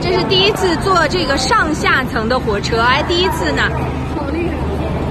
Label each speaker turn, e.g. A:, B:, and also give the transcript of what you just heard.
A: 这是第一次坐这个上下层的火车，哎，第一次呢。